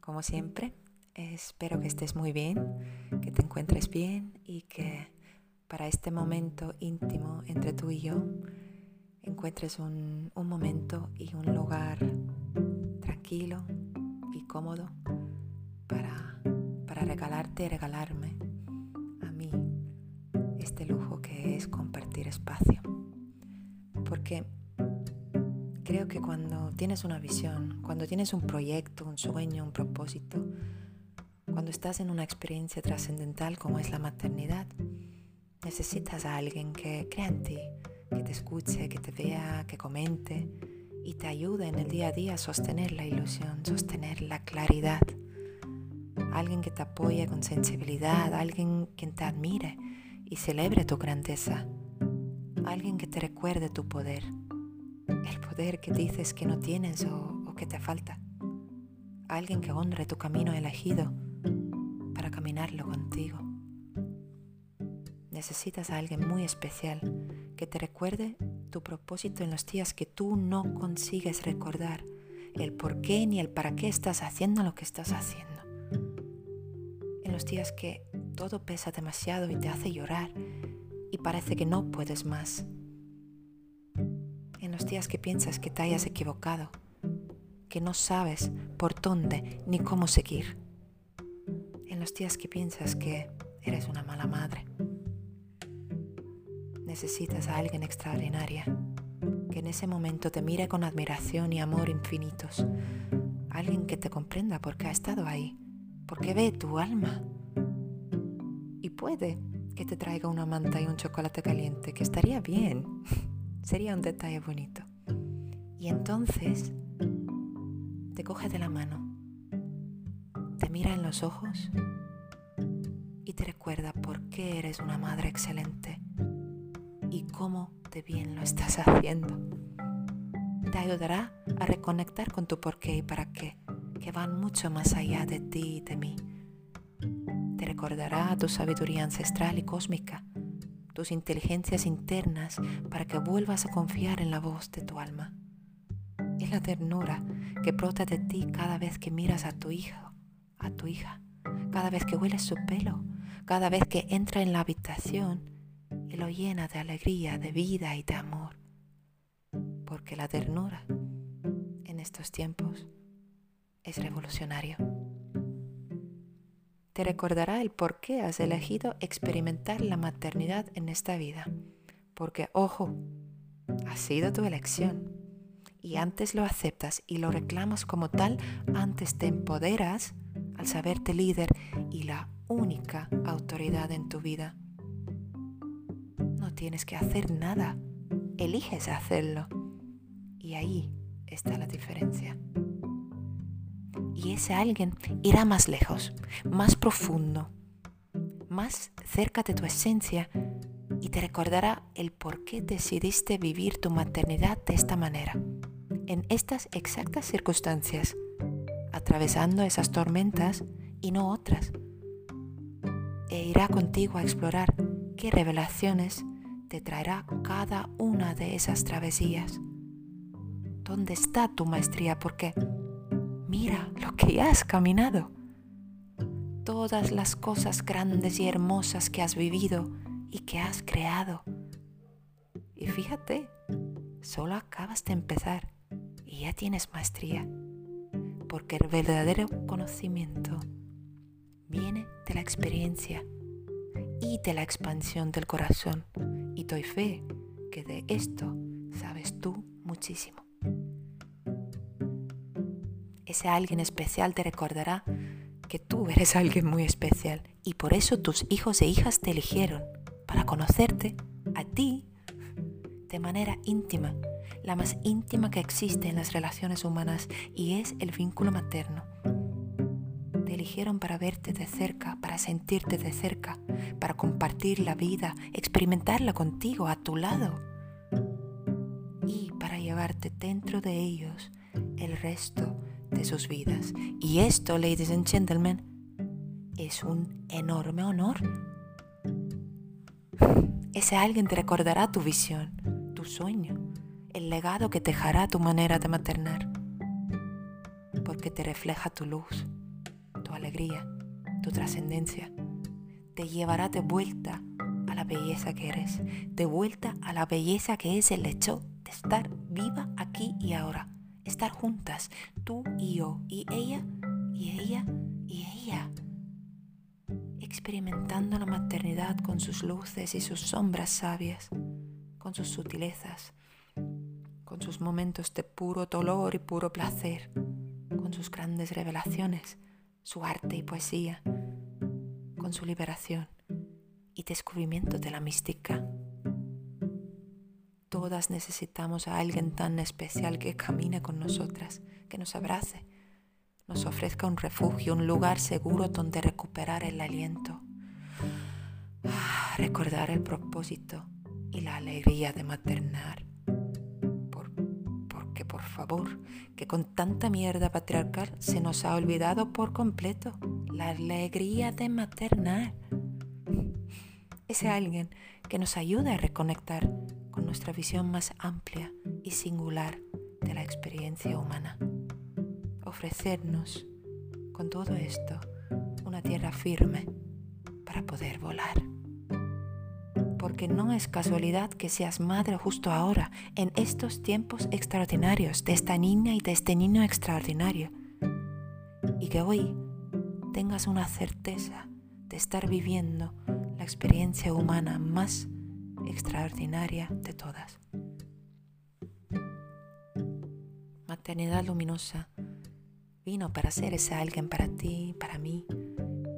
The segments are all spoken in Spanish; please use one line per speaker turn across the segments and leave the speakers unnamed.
Como siempre, espero que estés muy bien, que te encuentres bien y que para este momento íntimo entre tú y yo encuentres un, momento y un lugar tranquilo y cómodo para, para regalarte y regalarme a mí este lujo que es compartir espacio. Porque creo que cuando tienes una visión, cuando tienes un proyecto, un sueño, un propósito, cuando estás en una experiencia trascendental como es la maternidad, necesitas a alguien que crea en ti, que te escuche, que te vea, que comente y te ayude en el día a día a sostener la ilusión, sostener la claridad. Alguien que te apoye con sensibilidad, alguien que te admire y celebre tu grandeza, alguien que te recuerde tu poder que dices que no tienes o, que te falta. Alguien que honre tu camino elegido para caminarlo contigo. Necesitas a alguien muy especial que te recuerde tu propósito en los días que tú no consigues recordar el por qué ni el para qué estás haciendo lo que estás haciendo. En los días que todo pesa demasiado y te hace llorar y parece que no puedes más los días que piensas que te hayas equivocado, que no sabes por dónde ni cómo seguir, en los días que piensas que eres una mala madre. Necesitas a alguien extraordinaria, que en ese momento te mire con admiración y amor infinitos, alguien que te comprenda porque ha estado ahí, porque ve tu alma. Y puede que te traiga una manta y un chocolate caliente, que estaría bien. Sería un detalle bonito. Y entonces te coge de la mano, te mira en los ojos y te recuerda por qué eres una madre excelente y cómo de bien lo estás haciendo. Te ayudará a reconectar con tu por qué y para qué, que van mucho más allá de ti y de mí. Te recordará tu sabiduría ancestral y cósmica tus inteligencias internas para que vuelvas a confiar en la voz de tu alma. Es la ternura que brota de ti cada vez que miras a tu hijo, a tu hija, cada vez que hueles su pelo, cada vez que entra en la habitación y lo llena de alegría, de vida y de amor. Porque la ternura en estos tiempos es revolucionario te recordará el por qué has elegido experimentar la maternidad en esta vida. Porque, ojo, ha sido tu elección. Y antes lo aceptas y lo reclamas como tal, antes te empoderas al saberte líder y la única autoridad en tu vida. No tienes que hacer nada, eliges hacerlo. Y ahí está la diferencia y ese alguien irá más lejos, más profundo, más cerca de tu esencia y te recordará el por qué decidiste vivir tu maternidad de esta manera, en estas exactas circunstancias, atravesando esas tormentas y no otras. E irá contigo a explorar qué revelaciones te traerá cada una de esas travesías. ¿Dónde está tu maestría? ¿Por qué? Mira lo que has caminado. Todas las cosas grandes y hermosas que has vivido y que has creado. Y fíjate, solo acabas de empezar y ya tienes maestría. Porque el verdadero conocimiento viene de la experiencia y de la expansión del corazón. Y doy fe que de esto sabes tú muchísimo ese alguien especial te recordará que tú eres alguien muy especial y por eso tus hijos e hijas te eligieron para conocerte a ti de manera íntima, la más íntima que existe en las relaciones humanas y es el vínculo materno. Te eligieron para verte de cerca, para sentirte de cerca, para compartir la vida, experimentarla contigo, a tu lado y para llevarte dentro de ellos el resto de sus vidas. Y esto, ladies and gentlemen, es un enorme honor. Ese alguien te recordará tu visión, tu sueño, el legado que dejará tu manera de maternar. porque te refleja tu luz, tu alegría, tu trascendencia. Te llevará de vuelta a la belleza que eres, de vuelta a la belleza que es el hecho de estar viva aquí y ahora, estar juntas, tú y yo, y ella, y ella, y ella, experimentando la maternidad con sus luces y sus sombras sabias, con sus sutilezas, con sus momentos de puro dolor y puro placer, con sus grandes revelaciones, su arte y poesía, con su liberación y descubrimiento de la mística. Todas necesitamos a alguien tan especial que camine con nosotras, que nos abrace, nos ofrezca un refugio, un lugar seguro donde recuperar el aliento, recordar el propósito y la alegría de maternar. porque por favor, que con tanta mierda patriarcal se nos ha olvidado por completo la alegría de maternar. Ese alguien que nos ayuda a reconectar con nuestra visión más amplia y singular de la experiencia humana. Ofrecernos con todo esto una tierra firme para poder volar. Porque no es casualidad que seas madre justo ahora, en estos tiempos extraordinarios de esta niña y de este niño extraordinario. Y que hoy tengas una certeza de estar viviendo la experiencia humana más extraordinaria de todas. Maternidad luminosa vino para ser ese alguien para ti, para mí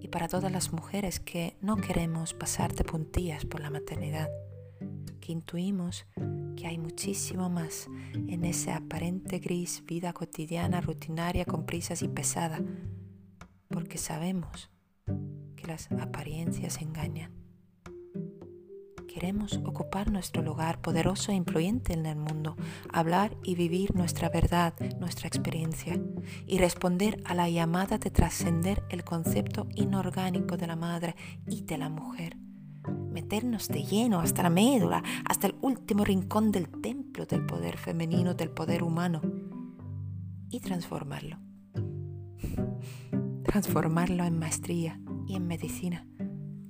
y para todas las mujeres que no queremos pasar de puntillas por la maternidad, que intuimos que hay muchísimo más en esa aparente gris vida cotidiana, rutinaria, con prisas y pesada, porque sabemos que las apariencias engañan Queremos ocupar nuestro lugar poderoso e influyente en el mundo, hablar y vivir nuestra verdad, nuestra experiencia, y responder a la llamada de trascender el concepto inorgánico de la madre y de la mujer. Meternos de lleno hasta la médula, hasta el último rincón del templo del poder femenino, del poder humano, y transformarlo. Transformarlo en maestría y en medicina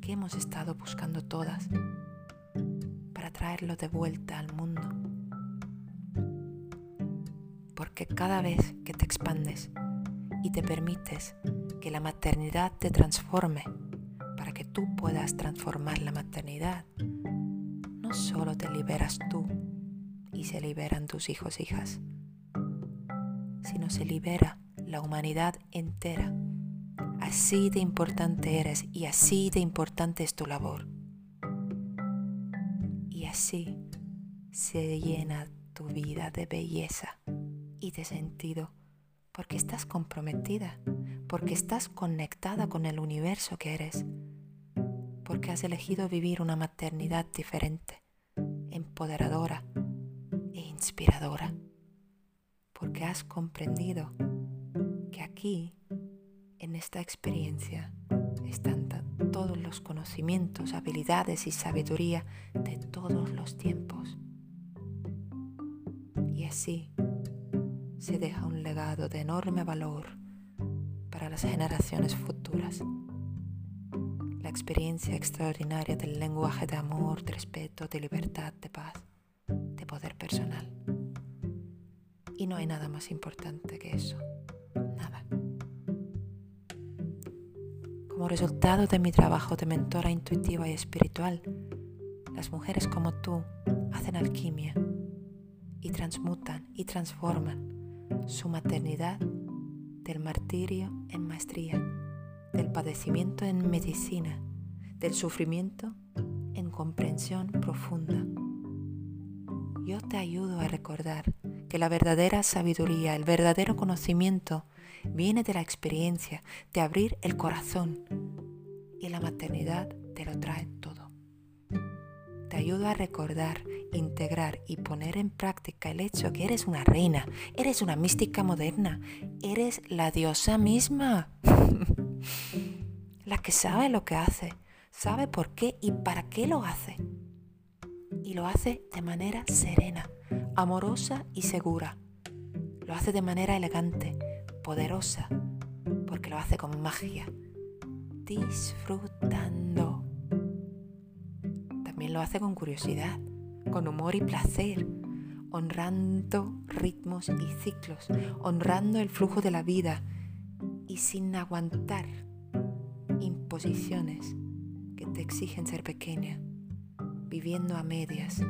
que hemos estado buscando todas traerlo de vuelta al mundo. Porque cada vez que te expandes y te permites que la maternidad te transforme para que tú puedas transformar la maternidad, no solo te liberas tú y se liberan tus hijos e hijas, sino se libera la humanidad entera. Así de importante eres y así de importante es tu labor así se llena tu vida de belleza y de sentido, porque estás comprometida, porque estás conectada con el universo que eres, porque has elegido vivir una maternidad diferente, empoderadora e inspiradora, porque has comprendido que aquí, en esta experiencia, están todos los conocimientos, habilidades y sabiduría de todos los tiempos. Y así se deja un legado de enorme valor para las generaciones futuras. La experiencia extraordinaria del lenguaje de amor, de respeto, de libertad, de paz, de poder personal. Y no hay nada más importante que eso. Como resultado de mi trabajo de mentora intuitiva y espiritual, las mujeres como tú hacen alquimia y transmutan y transforman su maternidad del martirio en maestría, del padecimiento en medicina, del sufrimiento en comprensión profunda. Yo te ayudo a recordar que la verdadera sabiduría, el verdadero conocimiento viene de la experiencia, de abrir el corazón y la maternidad te lo trae todo. Te ayuda a recordar, integrar y poner en práctica el hecho que eres una reina, eres una mística moderna, eres la diosa misma, la que sabe lo que hace, sabe por qué y para qué lo hace. Y lo hace de manera serena, amorosa y segura. Lo hace de manera elegante, poderosa, porque lo hace con magia, disfrutando. También lo hace con curiosidad, con humor y placer, honrando ritmos y ciclos, honrando el flujo de la vida y sin aguantar imposiciones que te exigen ser pequeña, viviendo a medias,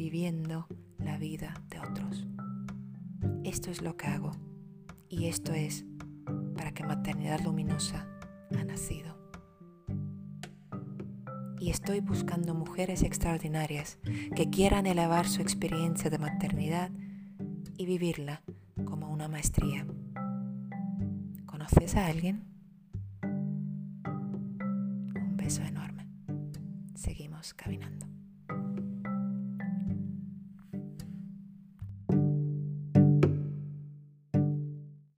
viviendo la vida de otros. Esto es lo que hago y esto es para que Maternidad Luminosa ha nacido. Y estoy buscando mujeres extraordinarias que quieran elevar su experiencia de maternidad y vivirla como una maestría. ¿Conoces a alguien? Un beso enorme. Seguimos caminando.